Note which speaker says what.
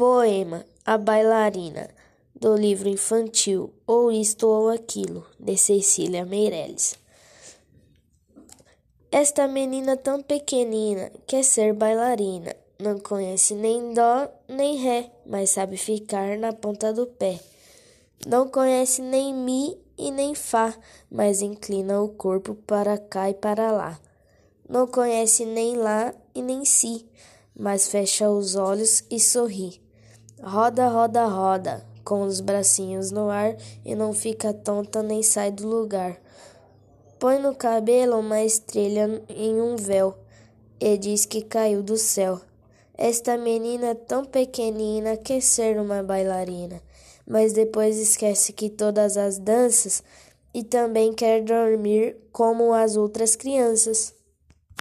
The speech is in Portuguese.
Speaker 1: Poema A Bailarina, do livro infantil Ou Isto ou Aquilo, de Cecília Meirelles. Esta menina tão pequenina quer ser bailarina. Não conhece nem dó nem ré, mas sabe ficar na ponta do pé. Não conhece nem mi e nem fá, mas inclina o corpo para cá e para lá. Não conhece nem lá e nem si, mas fecha os olhos e sorri. Roda, roda, roda, com os bracinhos no ar e não fica tonta nem sai do lugar. Põe no cabelo uma estrela em um véu e diz que caiu do céu. Esta menina tão pequenina quer ser uma bailarina, mas depois esquece que todas as danças e também quer dormir como as outras crianças.